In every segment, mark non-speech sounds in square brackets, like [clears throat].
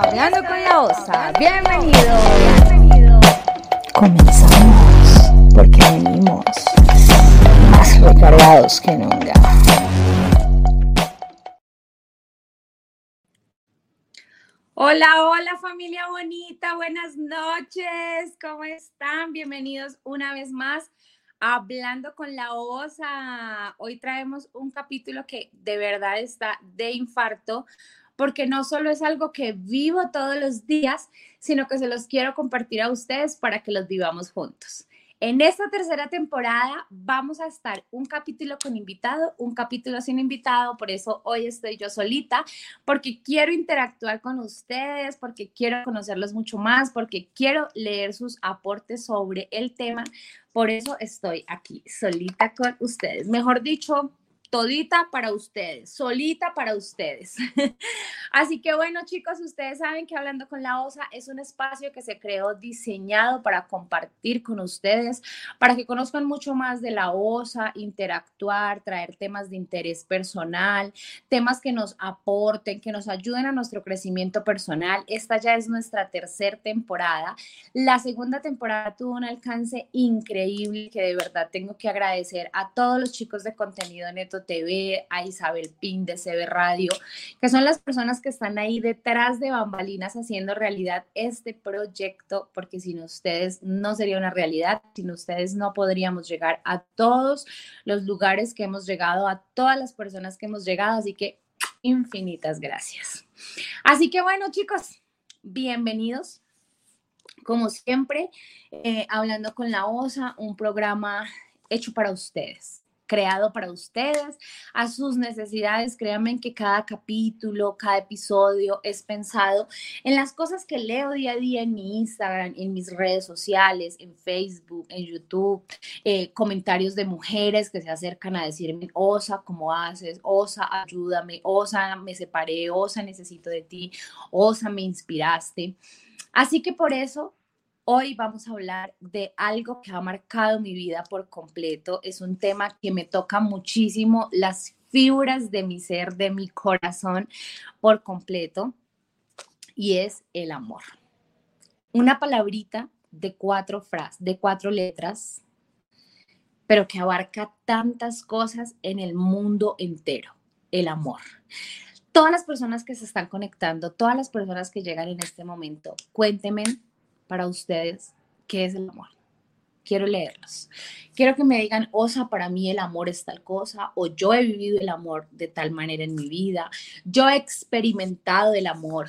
Hablando con la Osa. Bienvenido. Comenzamos porque venimos más recargados que nunca. Hola, hola familia bonita, buenas noches, ¿cómo están? Bienvenidos una vez más Hablando con la OSA, hoy traemos un capítulo que de verdad está de infarto, porque no solo es algo que vivo todos los días, sino que se los quiero compartir a ustedes para que los vivamos juntos. En esta tercera temporada vamos a estar un capítulo con invitado, un capítulo sin invitado, por eso hoy estoy yo solita, porque quiero interactuar con ustedes, porque quiero conocerlos mucho más, porque quiero leer sus aportes sobre el tema. Por eso estoy aquí solita con ustedes. Mejor dicho, todita para ustedes, solita para ustedes. [laughs] Así que bueno, chicos, ustedes saben que Hablando con la OSA es un espacio que se creó diseñado para compartir con ustedes, para que conozcan mucho más de la OSA, interactuar, traer temas de interés personal, temas que nos aporten, que nos ayuden a nuestro crecimiento personal. Esta ya es nuestra tercera temporada. La segunda temporada tuvo un alcance increíble que de verdad tengo que agradecer a todos los chicos de contenido neto TV, a Isabel Pin de CB Radio, que son las personas que están ahí detrás de bambalinas haciendo realidad este proyecto, porque sin ustedes no sería una realidad, sin ustedes no podríamos llegar a todos los lugares que hemos llegado, a todas las personas que hemos llegado, así que infinitas gracias. Así que bueno, chicos, bienvenidos. Como siempre, eh, hablando con la OSA, un programa hecho para ustedes creado para ustedes, a sus necesidades. Créanme que cada capítulo, cada episodio es pensado en las cosas que leo día a día en mi Instagram, en mis redes sociales, en Facebook, en YouTube, eh, comentarios de mujeres que se acercan a decirme, Osa, ¿cómo haces? Osa, ayúdame. Osa, me separé. Osa, necesito de ti. Osa, me inspiraste. Así que por eso Hoy vamos a hablar de algo que ha marcado mi vida por completo. Es un tema que me toca muchísimo las fibras de mi ser, de mi corazón por completo, y es el amor. Una palabrita de cuatro frases, de cuatro letras, pero que abarca tantas cosas en el mundo entero, el amor. Todas las personas que se están conectando, todas las personas que llegan en este momento, cuéntenme para ustedes qué es el amor. Quiero leerlos. Quiero que me digan, Osa, para mí el amor es tal cosa, o yo he vivido el amor de tal manera en mi vida, yo he experimentado el amor,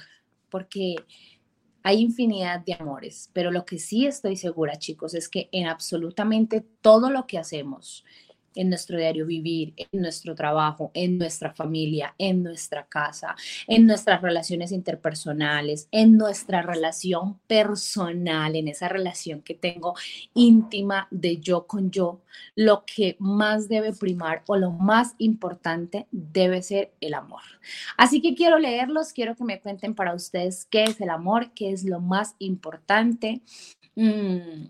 porque hay infinidad de amores, pero lo que sí estoy segura, chicos, es que en absolutamente todo lo que hacemos, en nuestro diario vivir, en nuestro trabajo, en nuestra familia, en nuestra casa, en nuestras relaciones interpersonales, en nuestra relación personal, en esa relación que tengo íntima de yo con yo, lo que más debe primar o lo más importante debe ser el amor. Así que quiero leerlos, quiero que me cuenten para ustedes qué es el amor, qué es lo más importante, mm,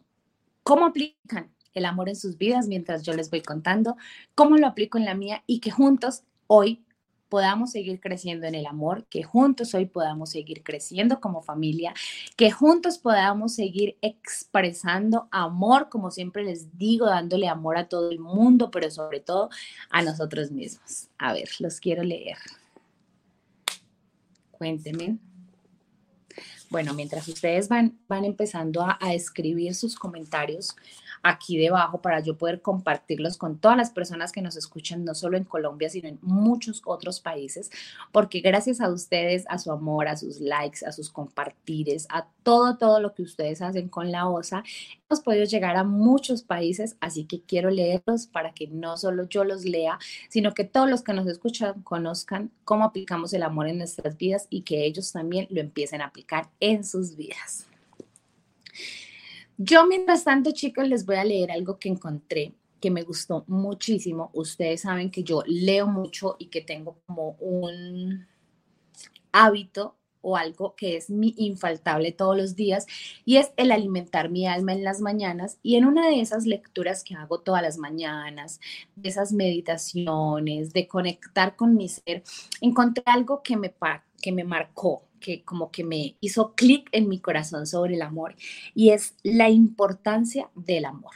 cómo aplican el amor en sus vidas mientras yo les voy contando cómo lo aplico en la mía y que juntos hoy podamos seguir creciendo en el amor, que juntos hoy podamos seguir creciendo como familia, que juntos podamos seguir expresando amor, como siempre les digo, dándole amor a todo el mundo, pero sobre todo a nosotros mismos. A ver, los quiero leer. Cuéntenme. Bueno, mientras ustedes van, van empezando a, a escribir sus comentarios, aquí debajo para yo poder compartirlos con todas las personas que nos escuchan, no solo en Colombia, sino en muchos otros países, porque gracias a ustedes, a su amor, a sus likes, a sus compartires, a todo, todo lo que ustedes hacen con la OSA, hemos podido llegar a muchos países, así que quiero leerlos para que no solo yo los lea, sino que todos los que nos escuchan conozcan cómo aplicamos el amor en nuestras vidas y que ellos también lo empiecen a aplicar en sus vidas. Yo, mientras tanto, chicos, les voy a leer algo que encontré que me gustó muchísimo. Ustedes saben que yo leo mucho y que tengo como un hábito o algo que es mi infaltable todos los días y es el alimentar mi alma en las mañanas y en una de esas lecturas que hago todas las mañanas, de esas meditaciones, de conectar con mi ser, encontré algo que me, que me marcó, que como que me hizo clic en mi corazón sobre el amor y es la importancia del amor.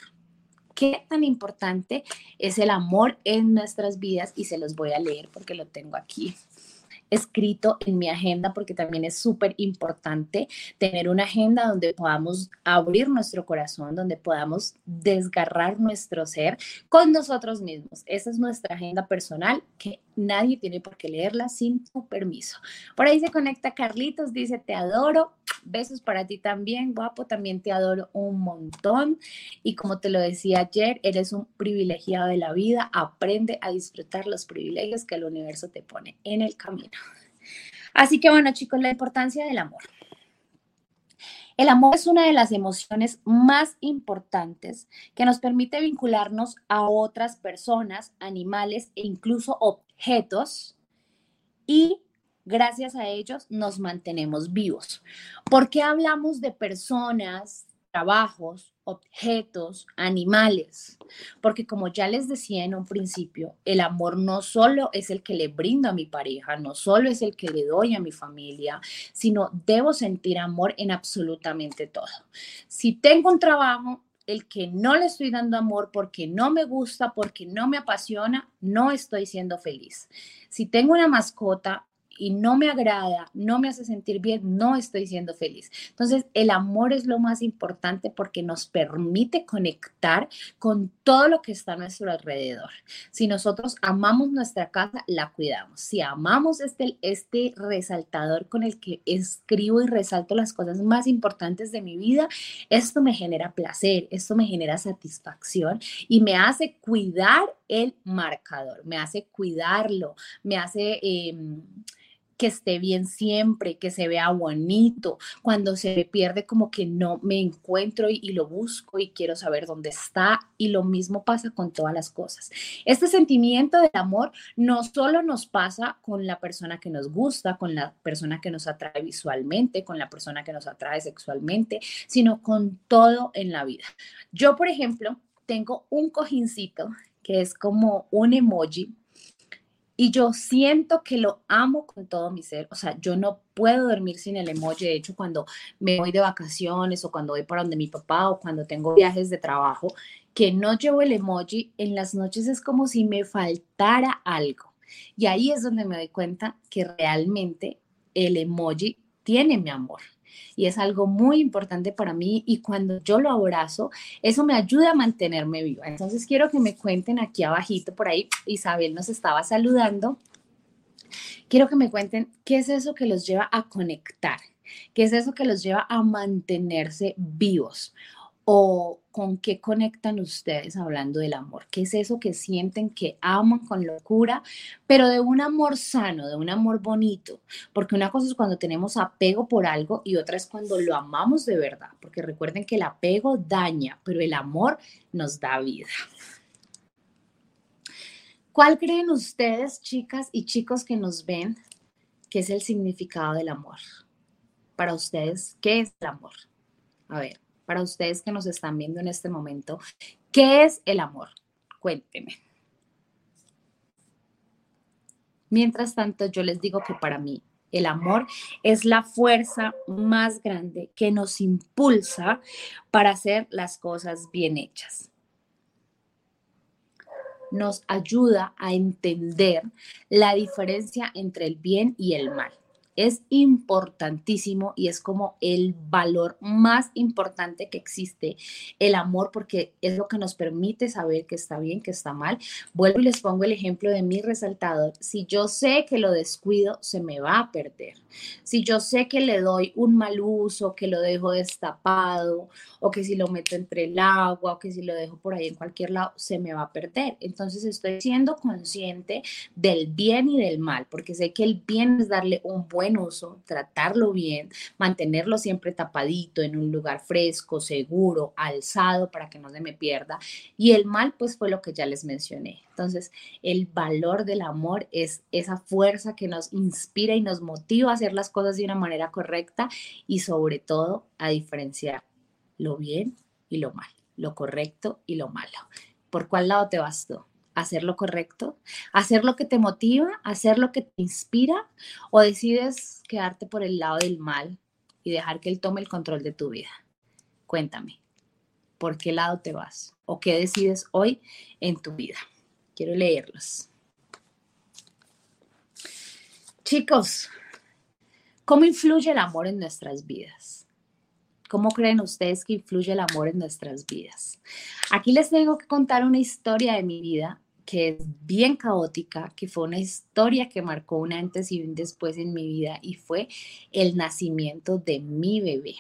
¿Qué tan importante es el amor en nuestras vidas? Y se los voy a leer porque lo tengo aquí escrito en mi agenda porque también es súper importante tener una agenda donde podamos abrir nuestro corazón, donde podamos desgarrar nuestro ser con nosotros mismos. Esa es nuestra agenda personal que nadie tiene por qué leerla sin tu permiso. Por ahí se conecta Carlitos, dice, te adoro. Besos para ti también, guapo, también te adoro un montón. Y como te lo decía ayer, eres un privilegiado de la vida. Aprende a disfrutar los privilegios que el universo te pone en el camino. Así que bueno, chicos, la importancia del amor. El amor es una de las emociones más importantes que nos permite vincularnos a otras personas, animales e incluso objetos y gracias a ellos nos mantenemos vivos. ¿Por qué hablamos de personas, trabajos, objetos, animales, porque como ya les decía en un principio, el amor no solo es el que le brindo a mi pareja, no solo es el que le doy a mi familia, sino debo sentir amor en absolutamente todo. Si tengo un trabajo, el que no le estoy dando amor porque no me gusta, porque no me apasiona, no estoy siendo feliz. Si tengo una mascota, y no me agrada, no me hace sentir bien, no estoy siendo feliz. Entonces, el amor es lo más importante porque nos permite conectar con todo lo que está a nuestro alrededor. Si nosotros amamos nuestra casa, la cuidamos. Si amamos este, este resaltador con el que escribo y resalto las cosas más importantes de mi vida, esto me genera placer, esto me genera satisfacción y me hace cuidar el marcador, me hace cuidarlo, me hace... Em, que esté bien siempre, que se vea bonito. Cuando se pierde, como que no me encuentro y, lo busco y quiero saber dónde está. Y lo mismo pasa con todas las cosas. Este sentimiento del amor no solo nos pasa con la persona que nos gusta, con la persona que nos atrae visualmente, con la persona que nos atrae sexualmente, sino con todo en la vida. Yo, por ejemplo, tengo un cojincito que es como un emoji y yo siento que lo amo con todo mi ser. O sea, yo no puedo dormir sin el emoji. De hecho, cuando me voy de vacaciones o cuando voy para donde mi papá o cuando tengo viajes de trabajo, que no llevo el emoji, en las noches es como si me faltara algo. Y ahí es donde me doy cuenta que realmente el emoji tiene mi amor y es algo muy importante para mí y cuando yo lo abrazo, eso me ayuda a mantenerme viva. Entonces quiero que me cuenten aquí abajito por ahí, Isabel nos estaba saludando. Quiero que me cuenten qué es eso que los lleva a conectar, qué es eso que los lleva a mantenerse vivos o con qué conectan ustedes hablando del amor? ¿Qué es eso que sienten que aman con locura, pero de un amor sano, de un amor bonito? Porque una cosa es cuando tenemos apego por algo y otra es cuando lo amamos de verdad, porque recuerden que el apego daña, pero el amor nos da vida. ¿Cuál creen ustedes, chicas y chicos que nos ven, que es el significado del amor? Para ustedes, ¿qué es el amor? A ver para ustedes que nos están viendo en este momento, ¿qué es el amor? Cuénteme. Mientras tanto, yo les digo que para mí el amor es la fuerza más grande que nos impulsa para hacer las cosas bien hechas. Nos ayuda a entender la diferencia entre el bien y el mal es importantísimo y es como el valor más importante que existe, el amor, porque es lo que nos permite saber que está bien, que está mal. Vuelvo y les pongo el ejemplo de mi resaltador. Si yo sé que lo descuido, se me va a perder. Si yo sé que le doy un mal uso, que lo dejo destapado, o que si lo meto entre el agua, o que si lo dejo por ahí en cualquier lado, se me va a perder. Entonces estoy siendo consciente del bien y del mal, porque sé que el bien es darle un buen buen uso, tratarlo bien, mantenerlo siempre tapadito en un lugar fresco, seguro, alzado para que no se me pierda. Y el mal, pues fue lo que ya les mencioné. Entonces, el valor del amor es esa fuerza que nos inspira y nos motiva a hacer las cosas de una manera correcta y sobre todo a diferenciar lo bien y lo mal, lo correcto y lo malo. ¿Por cuál lado te vas tú? ¿Hacer lo correcto? ¿Hacer lo que te motiva? ¿Hacer lo que te inspira? ¿O decides quedarte por el lado del mal y dejar que él tome el control de tu vida? Cuéntame, ¿por qué lado te vas? ¿O qué decides hoy en tu vida? Quiero leerlos. Chicos, ¿cómo influye el amor en nuestras vidas? ¿Cómo creen ustedes que influye el amor en nuestras vidas? Aquí les tengo que contar una historia de mi vida que es bien caótica, que fue una historia que marcó un antes y un después en mi vida y fue el nacimiento de mi bebé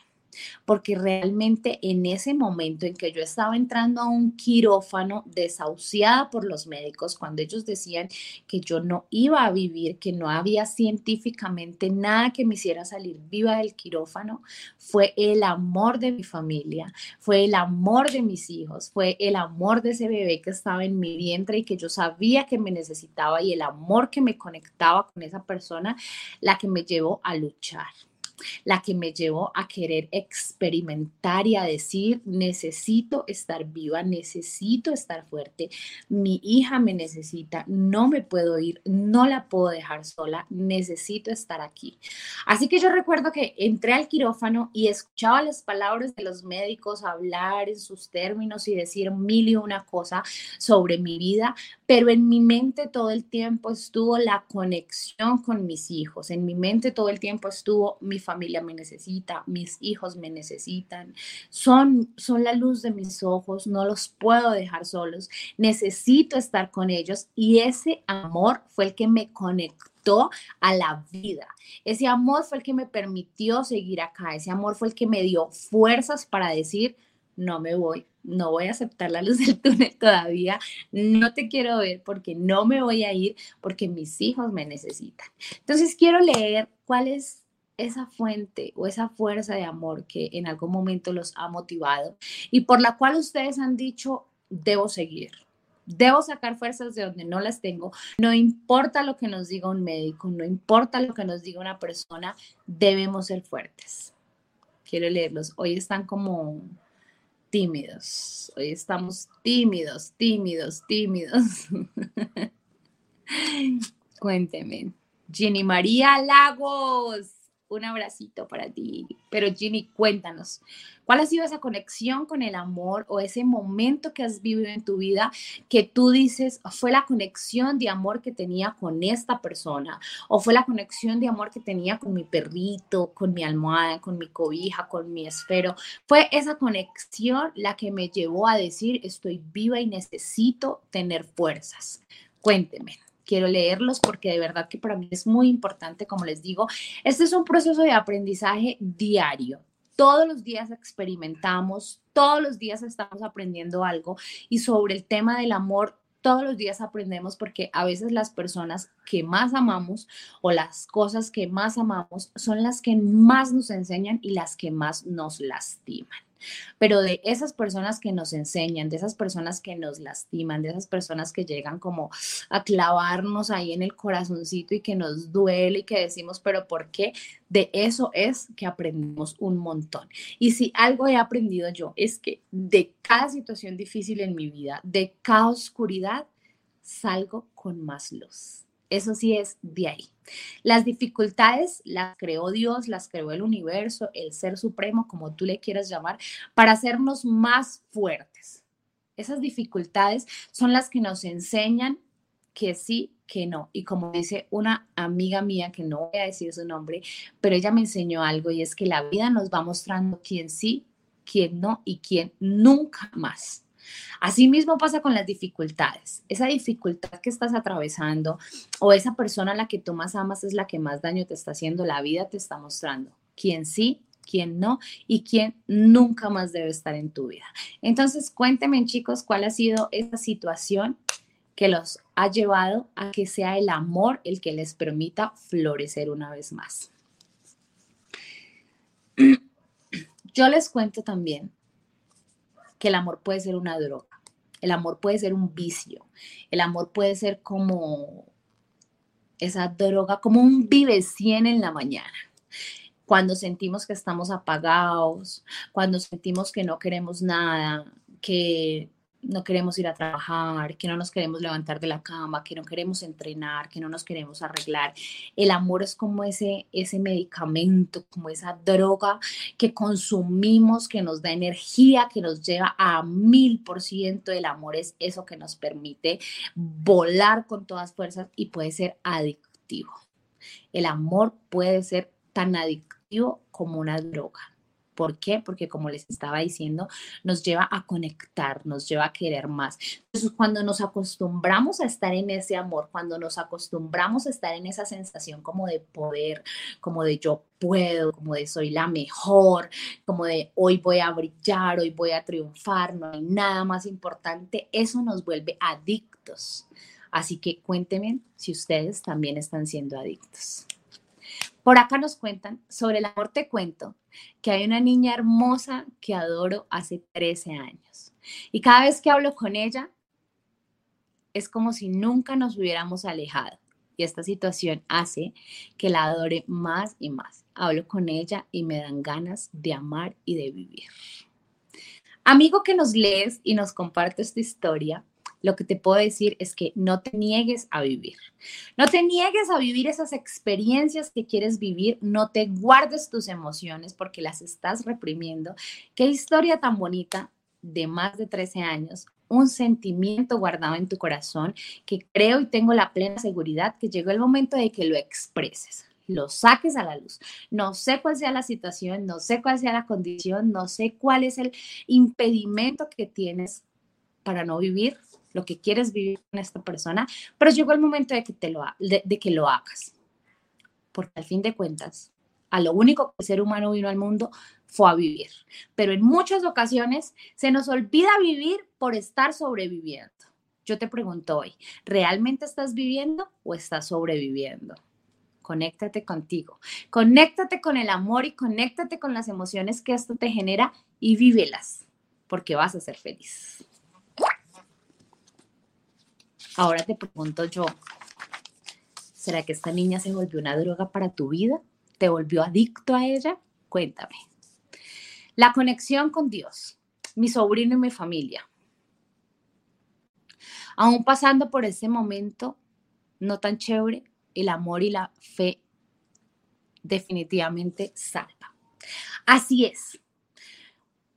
porque realmente en ese momento en que yo estaba entrando a un quirófano desahuciada por los médicos, cuando ellos decían que yo no iba a vivir, que no había científicamente nada que me hiciera salir viva del quirófano, fue el amor de mi familia, fue el amor de mis hijos, fue el amor de ese bebé que estaba en mi vientre y que yo sabía que me necesitaba y el amor que me conectaba con esa persona, la que me llevó a luchar la que me llevó a querer experimentar y a decir, necesito estar viva, necesito estar fuerte, mi hija me necesita, no me puedo ir, no la puedo dejar sola, necesito estar aquí. Así que yo recuerdo que entré al quirófano y escuchaba las palabras de los médicos hablar en sus términos y decir mil y una cosa sobre mi vida, pero en mi mente todo el tiempo estuvo la conexión con mis hijos, en mi mente todo el tiempo estuvo mi familia me necesita, mis hijos me necesitan, son, son la luz de mis ojos, no los puedo dejar solos, necesito estar con ellos y ese amor fue el que me conectó a la vida. Ese amor fue el que me permitió seguir acá, ese amor fue el que me dio fuerzas para decir, no me voy, no voy a aceptar la luz del túnel todavía, no te quiero ver porque no me voy a ir porque mis hijos me necesitan. Entonces quiero leer cuál es esa fuente o esa fuerza de amor que en algún momento los ha motivado y por la cual ustedes han dicho, debo seguir. Debo sacar fuerzas de donde no las tengo. No importa lo que nos diga un médico, no importa lo que nos diga una persona, debemos ser fuertes. Quiero leerlos. Hoy están como tímidos. Hoy estamos tímidos, tímidos, tímidos. [laughs] Cuénteme. Ginny María Lagos un abracito para ti. Pero Ginny, cuéntanos, ¿cuál ha sido esa conexión con el amor o ese momento que has vivido en tu vida que tú dices fue la conexión de amor que tenía con esta persona o fue la conexión de amor que tenía con mi perrito, con mi almohada, con mi cobija, con mi esfero? Fue esa conexión la que me llevó a decir estoy viva y necesito tener fuerzas. Cuénteme quiero leerlos porque de verdad que para mí es muy importante, como les digo, este es un proceso de aprendizaje diario. Todos los días experimentamos, todos los días estamos aprendiendo algo y sobre el tema del amor todos los días aprendemos porque a veces las personas que más amamos o las cosas que más amamos son las que más nos enseñan y las que más nos lastiman. Pero de esas personas que nos enseñan, de esas personas que nos lastiman, de esas personas que llegan como a clavarnos ahí en el corazoncito y que nos duele y que decimos, pero ¿por qué? De eso es que aprendemos un montón. Y si algo he aprendido yo es que de cada situación difícil en mi vida, de cada oscuridad, salgo con más luz. Eso sí es de ahí. Las dificultades las creó Dios, las creó el universo, el ser supremo, como tú le quieras llamar, para hacernos más fuertes. Esas dificultades son las que nos enseñan que sí, que no. Y como dice una amiga mía, que no voy a decir su nombre, pero ella me enseñó algo y es que la vida nos va mostrando quién sí, quién no y quién nunca más. Asimismo pasa con las dificultades. Esa dificultad que estás atravesando o esa persona a la que tú más amas es la que más daño te está haciendo, la vida te está mostrando quién sí, quién no y quién nunca más debe estar en tu vida. Entonces cuéntenme chicos cuál ha sido esa situación que los ha llevado a que sea el amor el que les permita florecer una vez más. [clears throat] Yo les cuento también que el amor puede ser una droga, el amor puede ser un vicio, el amor puede ser como esa droga, como un vive 100 en la mañana. Cuando sentimos que estamos apagados, cuando sentimos que no queremos nada, que no queremos ir a trabajar, que no nos queremos levantar de la cama, que no queremos entrenar, que no nos queremos arreglar. El amor es como ese, ese medicamento, como esa droga que consumimos, que nos da energía, que nos lleva a mil por ciento. El amor es eso que nos permite volar con todas fuerzas y puede ser adictivo. El amor puede ser tan adictivo como una droga. ¿Por qué? Porque como les estaba diciendo, nos lleva a conectar, nos lleva a querer más. Entonces, cuando nos acostumbramos a estar en ese amor, cuando nos acostumbramos a estar en esa sensación como de poder, como de yo puedo, como de soy la mejor, como de hoy voy a brillar, hoy voy a triunfar, no hay nada más importante, eso nos vuelve adictos. Así que cuéntenme si ustedes también están siendo adictos. Por acá nos cuentan, sobre el amor te cuento, que hay una niña hermosa que adoro hace 13 años. Y cada vez que hablo con ella, es como si nunca nos hubiéramos alejado. Y esta situación hace que la adore más y más. Hablo con ella y me dan ganas de amar y de vivir. Amigo que nos lees y nos compartes tu historia, lo que te puedo decir es que no te niegues a vivir. No te niegues a vivir esas experiencias que quieres vivir, no te guardes tus emociones porque las estás reprimiendo. Qué historia tan bonita de más de 13 años, un sentimiento guardado en tu corazón que creo y tengo la plena seguridad que llegó el momento de que lo expreses lo saques a la luz. No sé cuál sea la situación, no sé cuál sea la condición, no sé cuál es el impedimento que tienes para no vivir, lo que quieres vivir con esta persona, pero llegó el momento de que, te lo, de, que lo hagas. Porque al fin de cuentas, a lo único que el ser humano vino al mundo fue a vivir. Pero en muchas ocasiones se nos olvida vivir por estar sobreviviendo. Yo te pregunto hoy, ¿realmente estás viviendo o estás sobreviviendo? Conéctate contigo, conéctate con el amor y conéctate con las emociones que esto te genera y vívelas, porque vas a ser feliz. Ahora te pregunto yo, ¿será que esta niña se volvió una droga para tu vida? ¿Te volvió adicto a ella? Cuéntame. La conexión con Dios, mi sobrino y mi familia. Aún pasando por ese momento no tan chévere, el amor y la fe definitivamente salva. Así es.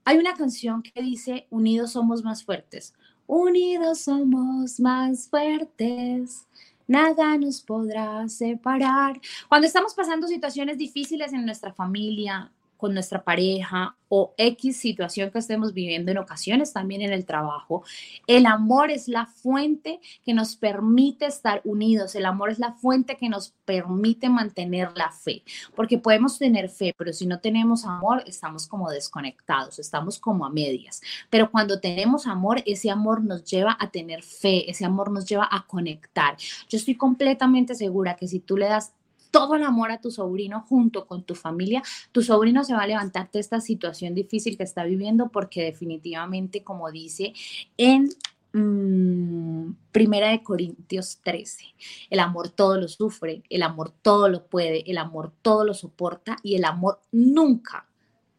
Hay una canción que dice, unidos somos más fuertes. Unidos somos más fuertes, nada nos podrá separar. Cuando estamos pasando situaciones difíciles en nuestra familia, con nuestra pareja o X situación que estemos viviendo en ocasiones también en el trabajo. El amor es la fuente que nos permite estar unidos, el amor es la fuente que nos permite mantener la fe, porque podemos tener fe, pero si no tenemos amor, estamos como desconectados, estamos como a medias. Pero cuando tenemos amor, ese amor nos lleva a tener fe, ese amor nos lleva a conectar. Yo estoy completamente segura que si tú le das todo el amor a tu sobrino junto con tu familia, tu sobrino se va a levantar de esta situación difícil que está viviendo porque definitivamente, como dice en mm, Primera de Corintios 13, el amor todo lo sufre, el amor todo lo puede, el amor todo lo soporta y el amor nunca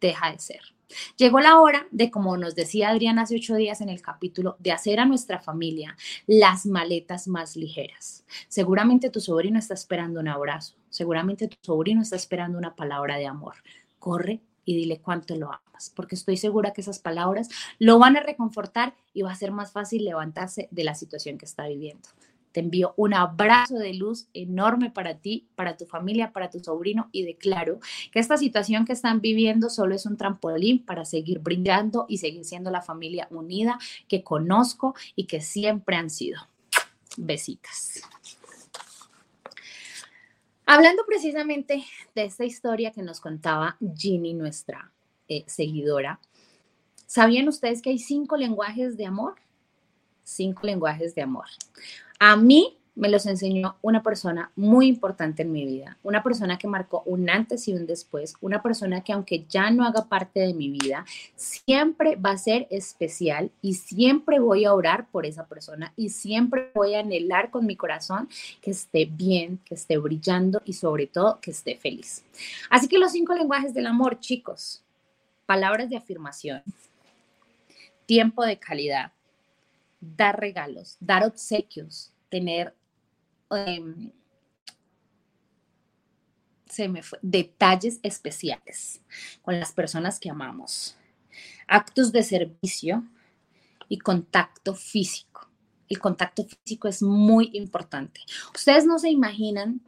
deja de ser. Llegó la hora de, como nos decía Adrián hace ocho días en el capítulo, de hacer a nuestra familia las maletas más ligeras. Seguramente tu sobrino está esperando un abrazo, seguramente tu sobrino está esperando una palabra de amor. Corre y dile cuánto lo amas, porque estoy segura que esas palabras lo van a reconfortar y va a ser más fácil levantarse de la situación que está viviendo. Te envío un abrazo de luz enorme para ti, para tu familia, para tu sobrino y declaro que esta situación que están viviendo solo es un trampolín para seguir brillando y seguir siendo la familia unida que conozco y que siempre han sido. Besitas. Hablando precisamente de esta historia que nos contaba Ginny, nuestra eh, seguidora, ¿sabían ustedes que hay cinco lenguajes de amor? Cinco lenguajes de amor. A mí me los enseñó una persona muy importante en mi vida, una persona que marcó un antes y un después, una persona que aunque ya no haga parte de mi vida, siempre va a ser especial y siempre voy a orar por esa persona y siempre voy a anhelar con mi corazón que esté bien, que esté brillando y sobre todo que esté feliz. Así que los cinco lenguajes del amor, chicos, palabras de afirmación, tiempo de calidad, dar regalos, dar obsequios, tener Em, se me fue, detalles especiales con las personas que amamos, actos de servicio y contacto físico. El contacto físico es muy importante. Ustedes no se imaginan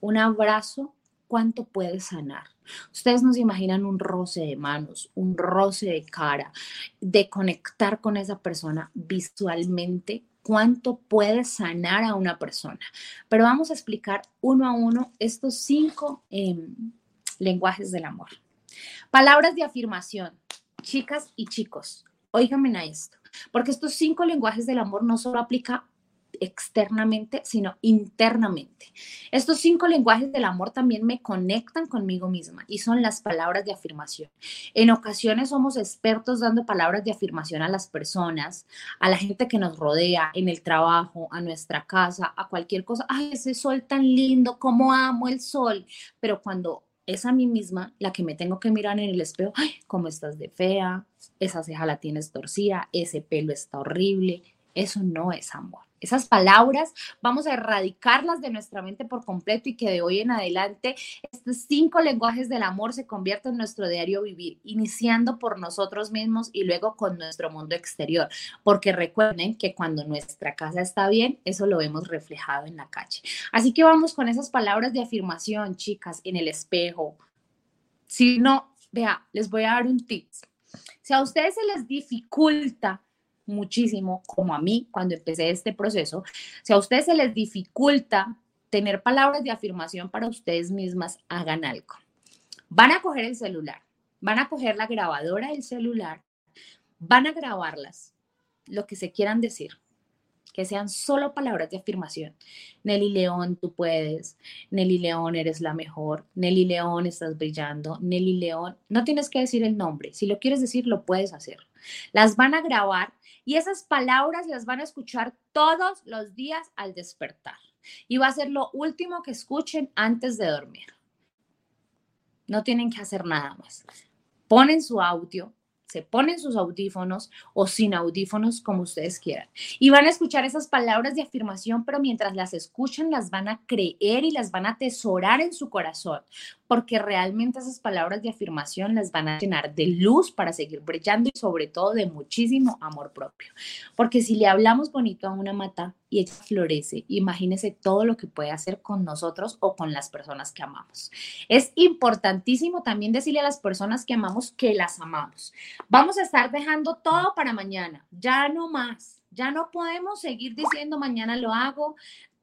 un abrazo cuánto puede sanar. Ustedes no se imaginan un roce de manos, un roce de cara, de conectar con esa persona visualmente cuánto puede sanar a una persona. Pero vamos a explicar uno a uno estos cinco em, lenguajes del amor. Palabras de afirmación, chicas y chicos, óigame a esto, porque estos cinco lenguajes del amor no solo aplica externamente, sino internamente. Estos cinco lenguajes del amor también me conectan conmigo misma y son las palabras de afirmación. En ocasiones somos expertos dando palabras de afirmación a las personas, a la gente que nos rodea, en el trabajo, a nuestra casa, a cualquier cosa. Ay, ese sol tan lindo, cómo amo el sol. Pero cuando es a mí misma la que me tengo que mirar en el espejo, ay, cómo estás de fea, esa ceja la tienes torcida, ese pelo está horrible. Eso no es amor. Esas palabras vamos a erradicarlas de nuestra mente por completo y que de hoy en adelante estos cinco lenguajes del amor se conviertan en nuestro diario vivir, iniciando por nosotros mismos y luego con nuestro mundo exterior. Porque recuerden que cuando nuestra casa está bien, eso lo vemos reflejado en la calle. Así que vamos con esas palabras de afirmación, chicas, en el espejo. Si no, vea, les voy a dar un tip. Si a ustedes se les dificulta muchísimo, como a mí cuando empecé este proceso, si a ustedes se les dificulta tener palabras de afirmación para ustedes mismas, hagan algo. Van a coger el celular, van a coger la grabadora del celular, van a grabarlas, lo que se quieran decir, que sean solo palabras de afirmación. Nelly León, tú puedes. Nelly León, eres la mejor. Nelly León, estás brillando. Nelly León, no tienes que decir el nombre. Si lo quieres decir, lo puedes hacer. Las van a grabar y esas palabras las van a escuchar todos los días al despertar. Y va a ser lo último que escuchen antes de dormir. No tienen que hacer nada más. Ponen su audio, se ponen sus audífonos o sin audífonos, como ustedes quieran. Y van a escuchar esas palabras de afirmación, pero mientras las escuchan, las van a creer y las van a atesorar en su corazón, porque realmente esas palabras de afirmación las van a llenar de luz para seguir brillando y sobre todo de muchísimo amor propio. Porque si le hablamos bonito a una mata y ella florece, imagínese todo lo que puede hacer con nosotros o con las personas que amamos. Es importantísimo también decirle a las personas que amamos que las amamos. Vamos a estar dejando todo para mañana, ya no más. Ya no podemos seguir diciendo mañana lo hago,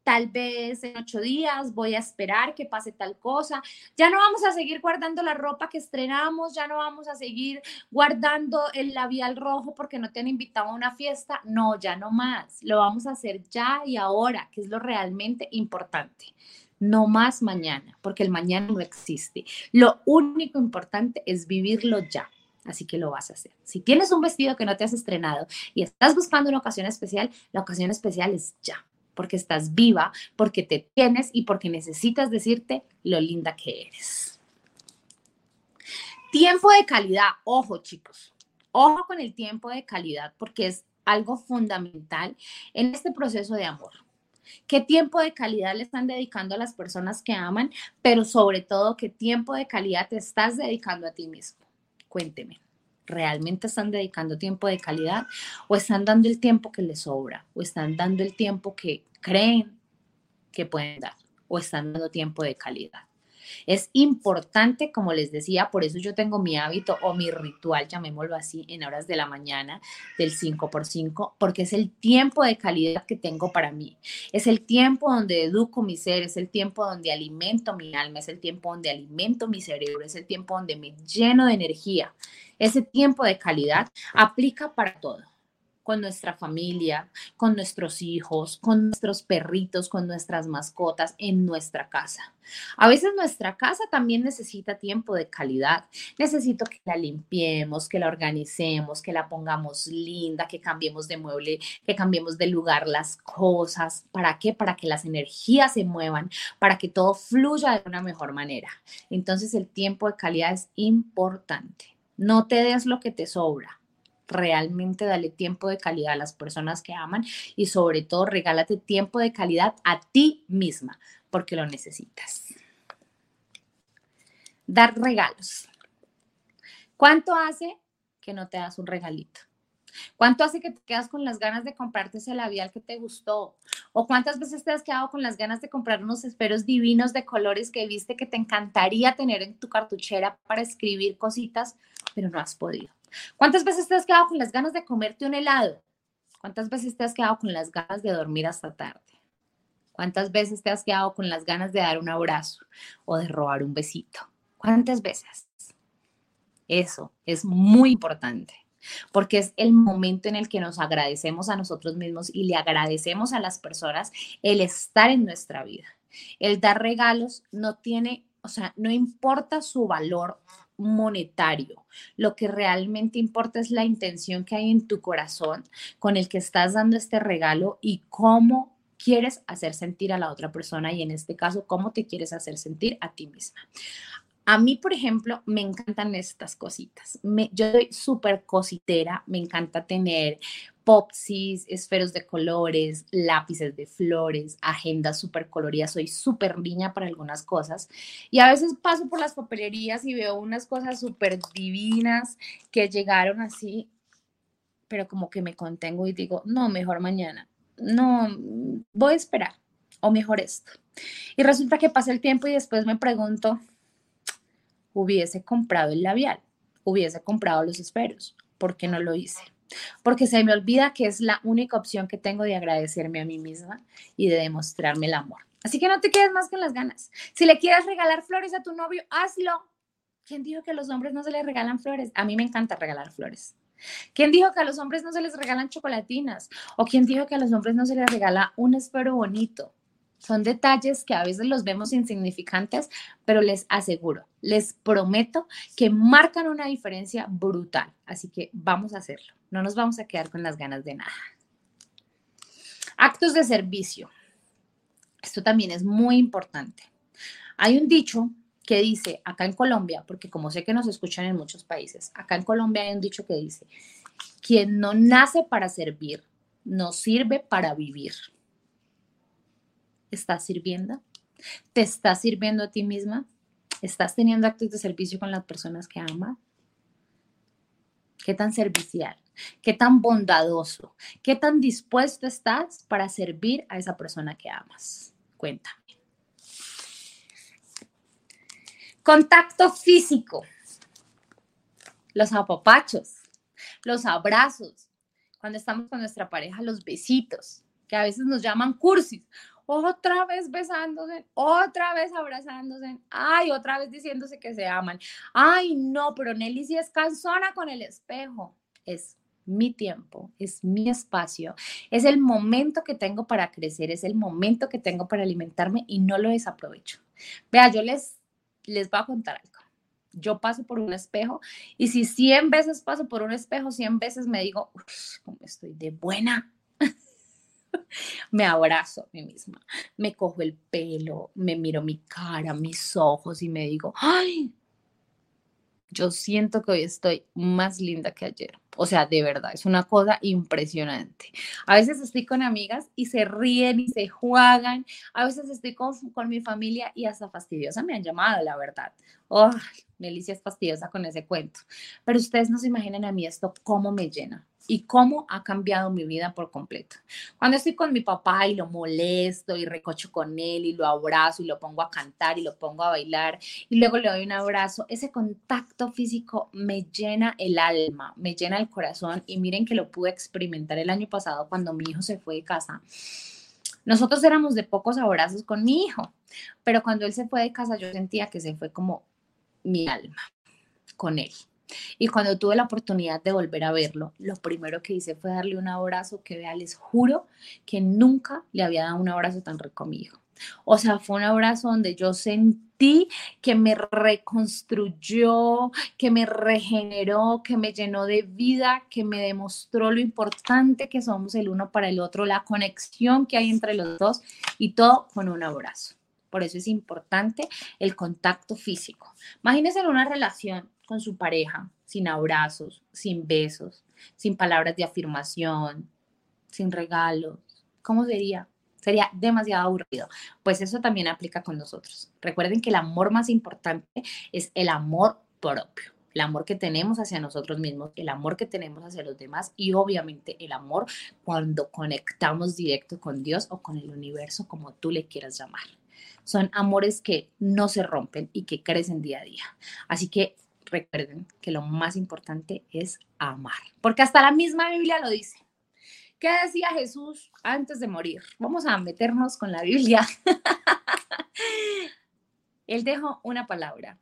tal vez en ocho días voy a esperar que pase tal cosa. Ya no vamos a seguir guardando la ropa que estrenamos, ya no vamos a seguir guardando el labial rojo porque no te han invitado a una fiesta. No, ya no más. Lo vamos a hacer ya y ahora, que es lo realmente importante. No más mañana, porque el mañana no existe. Lo único importante es vivirlo ya. Así que lo vas a hacer. Si tienes un vestido que no te has estrenado y estás buscando una ocasión especial, la ocasión especial es ya porque estás viva, porque te tienes y porque necesitas decirte lo linda que eres. Tiempo de calidad, ojo chicos, ojo con el tiempo de calidad porque es algo fundamental en este proceso de amor. ¿Qué tiempo de calidad le están dedicando a las personas que aman? Pero sobre todo, ¿qué tiempo de calidad te estás dedicando a ti mismo? Cuénteme. ¿Realmente están dedicando tiempo de calidad o están dando el tiempo que les sobra o están dando el tiempo que creen que pueden dar o están dando tiempo de calidad? Es importante, como les decía, por eso yo tengo mi hábito o mi ritual, llamémoslo así, en horas de la mañana del 5x5, porque es el tiempo de calidad que tengo para mí. Es el tiempo donde educo mi ser, es el tiempo donde alimento mi alma, es el tiempo donde alimento mi cerebro, es el tiempo donde me lleno de energía. Ese tiempo de calidad aplica para todo con nuestra familia, con nuestros hijos, con nuestros perritos, con nuestras mascotas en nuestra casa. A veces nuestra casa también necesita tiempo de calidad. Necesito que la limpiemos, que la organicemos, que la pongamos linda, que cambiemos de mueble, que cambiemos de lugar las cosas. ¿Para qué? Para que las energías se muevan, para que todo fluya de una mejor manera. Entonces el tiempo de calidad es importante. No te des lo que te sobra realmente dale tiempo de calidad a las personas que aman y sobre todo regálate tiempo de calidad a ti misma porque lo necesitas. Dar regalos. ¿Cuánto hace que no te das un regalito? ¿Cuánto hace que te quedas con las ganas de comprarte ese labial que te gustó? ¿O cuántas veces te has quedado con las ganas de comprar unos esferos divinos de colores que viste que te encantaría tener en tu cartuchera para escribir cositas, pero no has podido? ¿Cuántas veces te has quedado con las ganas de comerte un helado? ¿Cuántas veces te has quedado con las ganas de dormir hasta tarde? ¿Cuántas veces te has quedado con las ganas de dar un abrazo o de robar un besito? ¿Cuántas veces? Eso es muy importante porque es el momento en el que nos agradecemos a nosotros mismos y le agradecemos a las personas el estar en nuestra vida. El dar regalos no tiene, o sea, no importa su valor monetario. Lo que realmente importa es la intención que hay en tu corazón con el que estás dando este regalo y cómo quieres hacer sentir a la otra persona y en este caso, cómo te quieres hacer sentir a ti misma. A mí, por ejemplo, me encantan estas cositas. Me, yo soy súper cositera, me encanta tener popsis, esferos de colores, lápices de flores, agendas súper coloridas. Soy súper niña para algunas cosas. Y a veces paso por las papelerías y veo unas cosas súper divinas que llegaron así, pero como que me contengo y digo, no, mejor mañana. No, voy a esperar. O mejor esto. Y resulta que pasa el tiempo y después me pregunto, hubiese comprado el labial, hubiese comprado los esferos. ¿Por qué no lo hice? Porque se me olvida que es la única opción que tengo de agradecerme a mí misma y de demostrarme el amor. Así que no te quedes más con las ganas. Si le quieres regalar flores a tu novio, hazlo. ¿Quién dijo que a los hombres no se les regalan flores? A mí me encanta regalar flores. ¿Quién dijo que a los hombres no se les regalan chocolatinas? ¿O quién dijo que a los hombres no se les regala un esfero bonito? Son detalles que a veces los vemos insignificantes, pero les aseguro, les prometo que marcan una diferencia brutal. Así que vamos a hacerlo. No nos vamos a quedar con las ganas de nada. Actos de servicio. Esto también es muy importante. Hay un dicho que dice acá en Colombia, porque como sé que nos escuchan en muchos países, acá en Colombia hay un dicho que dice, quien no nace para servir, no sirve para vivir estás sirviendo? ¿Te estás sirviendo a ti misma? ¿Estás teniendo actos de servicio con las personas que amas? ¿Qué tan servicial? ¿Qué tan bondadoso? ¿Qué tan dispuesto estás para servir a esa persona que amas? Cuéntame. Contacto físico. Los apapachos, los abrazos. Cuando estamos con nuestra pareja, los besitos, que a veces nos llaman cursis otra vez besándose, otra vez abrazándose, ay, otra vez diciéndose que se aman. Ay, no, pero Nelly sí es cansona con el espejo. Es mi tiempo, es mi espacio, es el momento que tengo para crecer, es el momento que tengo para alimentarme y no lo desaprovecho. Vea, yo les, les voy a contar algo. Yo paso por un espejo y si 100 veces paso por un espejo, 100 veces me digo, cómo estoy de buena [laughs] me abrazo a mí misma, me cojo el pelo, me miro mi cara, mis ojos y me digo, ay, yo siento que hoy estoy más linda que ayer. O sea, de verdad, es una cosa impresionante. A veces estoy con amigas y se ríen y se juegan. A veces estoy con, con mi familia y hasta fastidiosa me han llamado, la verdad. Oh, Melicia es fastidiosa con ese cuento. Pero ustedes no se imaginan a mí esto cómo me llena y cómo ha cambiado mi vida por completo. Cuando estoy con mi papá y lo molesto y recocho con él y lo abrazo y lo pongo a cantar y lo pongo a bailar y luego le doy un abrazo, ese contacto físico me llena el alma, me llena el corazón y miren que lo pude experimentar el año pasado cuando mi hijo se fue de casa. Nosotros éramos de pocos abrazos con mi hijo, pero cuando él se fue de casa yo sentía que se fue como mi alma con él Y cuando tuve la oportunidad de volver a verlo, lo primero que hice fue darle un abrazo que vea, les juro que nunca le había dado un abrazo tan rico a mi. O sea, fue un abrazo donde yo sentí que me reconstruyó, que me regeneró, que me llenó de vida, que me demostró lo importante que somos el uno para el otro, la conexión que hay entre los dos y todo con un abrazo. Por eso es importante el contacto físico. Imagínense en una relación con su pareja, sin abrazos, sin besos, sin palabras de afirmación, sin regalos. ¿Cómo sería? Sería demasiado aburrido. Pues eso también aplica con nosotros. Recuerden que el amor más importante es el amor propio, el amor que tenemos hacia nosotros mismos, el amor que tenemos hacia los demás y obviamente el amor cuando conectamos directo con Dios o con el universo, como tú le quieras llamar. Son amores que no se rompen y que crecen día a día. Así que recuerden que lo más importante es amar, porque hasta la misma Biblia lo dice. ¿Qué decía Jesús antes de morir? Vamos a meternos con la Biblia. [laughs] Él dejó una palabra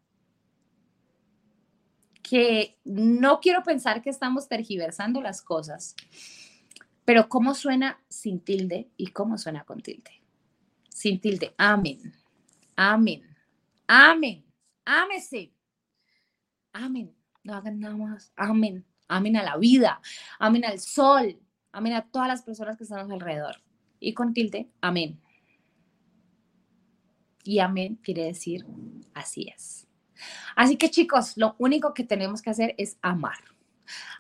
que no quiero pensar que estamos tergiversando las cosas, pero cómo suena sin tilde y cómo suena con tilde. Sin tilde. Amén. Amén. Amén. Ámese. Amén. No hagan nada más. Amén. Amén a la vida. Amén al sol. Amén a todas las personas que están a alrededor. Y con tilde, amén. Y amén quiere decir así es. Así que chicos, lo único que tenemos que hacer es amar.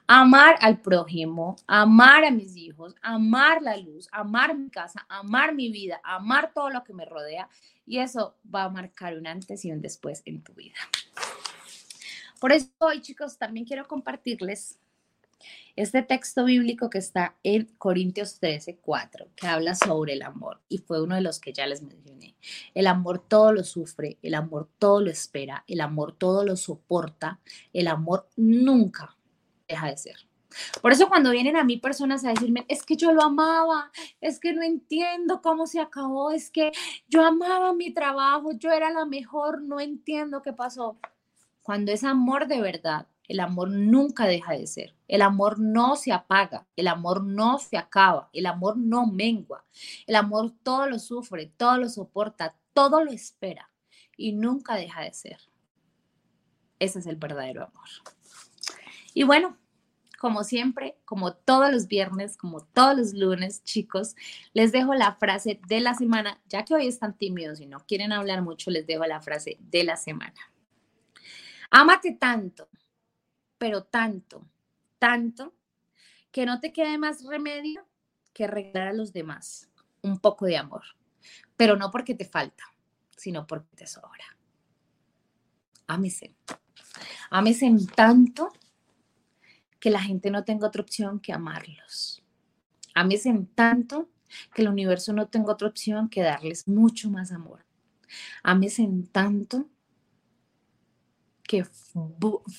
Amar al prójimo, amar a mis hijos, amar la luz, amar mi casa, amar mi vida, amar todo lo que me rodea. Y eso va a marcar un antes y un después en tu vida. Por eso hoy, chicos, también quiero compartirles este texto bíblico que está en Corintios 13, 4, que habla sobre el amor y fue uno de los que ya les mencioné. El amor todo lo sufre, el amor todo lo espera, el amor todo lo soporta, el amor nunca deja de ser. Por eso cuando vienen a mí personas a decirme, es que yo lo amaba, es que no entiendo cómo se acabó, es que yo amaba mi trabajo, yo era la mejor, no entiendo qué pasó. Cuando es amor de verdad, el amor nunca deja de ser. El amor no se apaga, el amor no se acaba, el amor no mengua. El amor todo lo sufre, todo lo soporta, todo lo espera y nunca deja de ser. Ese es el verdadero amor. Y bueno, como siempre, como todos los viernes, como todos los lunes, chicos, les dejo la frase de la semana. Ya que hoy están tímidos y no quieren hablar mucho, les dejo la frase de la semana. Ámate tanto pero tanto, tanto, que no te quede más remedio que regalar a los demás un poco de amor, pero no porque te falta, sino porque te sobra. Ámese. Ámese tanto que la gente no tenga otra opción que amarlos. Ámese en tanto que el universo no tenga otra opción que darles mucho más amor. Ámese en tanto que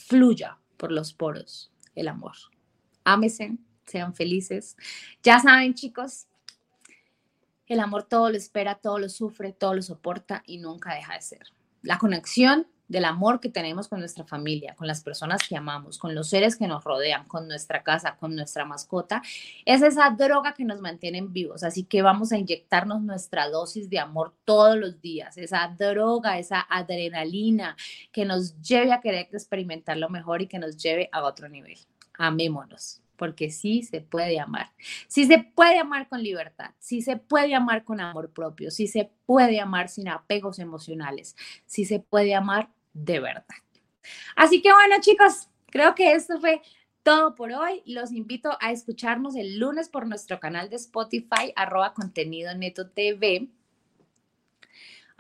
fluya por los poros el amor. Ámesen, sean felices. Ya saben, chicos, el amor todo lo espera, todo lo sufre, todo lo soporta y nunca deja de ser. La conexión del amor que tenemos con nuestra familia, con las personas que amamos, con los seres que nos rodean, con nuestra casa, con nuestra mascota, es esa droga que nos mantiene vivos. Así que vamos a inyectarnos nuestra dosis de amor todos los días, esa droga, esa adrenalina que nos lleve a querer experimentar lo mejor y que nos lleve a otro nivel. Amémonos porque sí se puede amar. Sí se puede amar con libertad, sí se puede amar con amor propio, sí se puede amar sin apegos emocionales, sí se puede amar de verdad. Así que bueno, chicos, creo que esto fue todo por hoy. Los invito a escucharnos el lunes por nuestro canal de Spotify, arroba contenido neto TV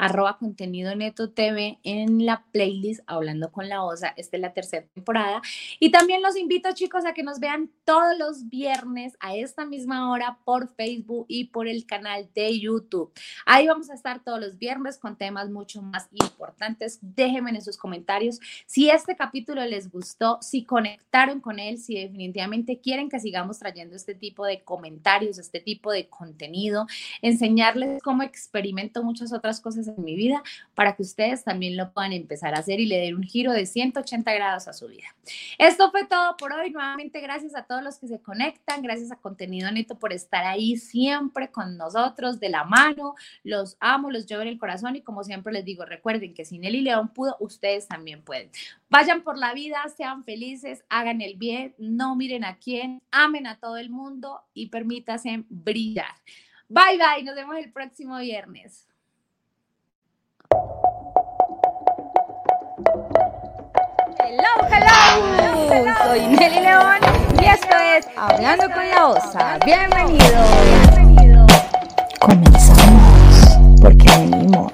arroba contenido neto TV en la playlist Hablando con la Osa. Esta es la tercera temporada. Y también los invito, chicos, a que nos vean todos los viernes a esta misma hora por Facebook y por el canal de YouTube. Ahí vamos a estar todos los viernes con temas mucho más importantes. Déjenme en sus comentarios si este capítulo les gustó, si conectaron con él, si definitivamente quieren que sigamos trayendo este tipo de comentarios, este tipo de contenido, enseñarles cómo experimento muchas otras cosas en mi vida para que ustedes también lo puedan empezar a hacer y le den un giro de 180 grados a su vida. Esto fue todo por hoy. Nuevamente, gracias a todos los que se conectan, gracias a Contenido Neto por estar ahí siempre con nosotros de la mano. Los amo, los llevo en el corazón y como siempre les digo, recuerden que si Nelly León pudo, ustedes también pueden. Vayan por la vida, sean felices, hagan el bien, no miren a quién, amen a todo el mundo y permítanse brillar. Bye bye, nos vemos el próximo viernes. Hello, hello, hello. Soy Nelly León y esto es Hablando con la Osa. Bienvenido, bienvenido. Comenzamos porque venimos